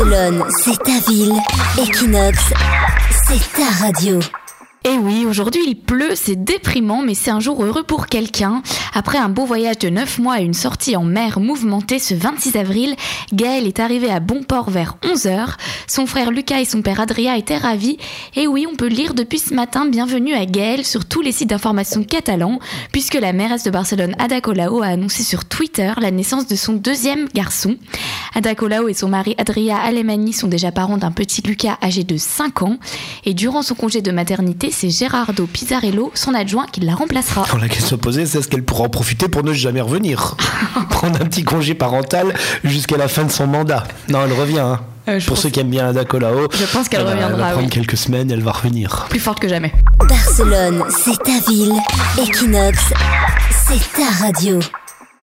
Barcelone, c'est ta ville. Equinox, c'est ta radio. Et oui, aujourd'hui il pleut, c'est déprimant, mais c'est un jour heureux pour quelqu'un. Après un beau voyage de 9 mois et une sortie en mer mouvementée ce 26 avril, Gaël est arrivé à bon port vers 11h. Son frère Lucas et son père Adria étaient ravis. Et oui, on peut lire depuis ce matin Bienvenue à Gaël sur tous les sites d'information catalans, puisque la mairesse de Barcelone Ada Colau a annoncé sur Twitter la naissance de son deuxième garçon. Ada Colau et son mari Adria Alemani sont déjà parents d'un petit Lucas âgé de 5 ans. Et durant son congé de maternité, c'est Gerardo Pizzarello, son adjoint, qui la remplacera. Quand la question posée, c'est est-ce qu'elle pourra en profiter pour ne jamais revenir Prendre un petit congé parental jusqu'à la fin de son mandat. Non, elle revient. hein. Euh, pour ceux qui aiment bien Ada Colau, Je pense qu'elle elle va- Elle reviendra, va prendre oui. quelques semaines, elle va revenir. Plus forte que jamais. Barcelone, c'est ta ville. Equinox, c'est ta radio.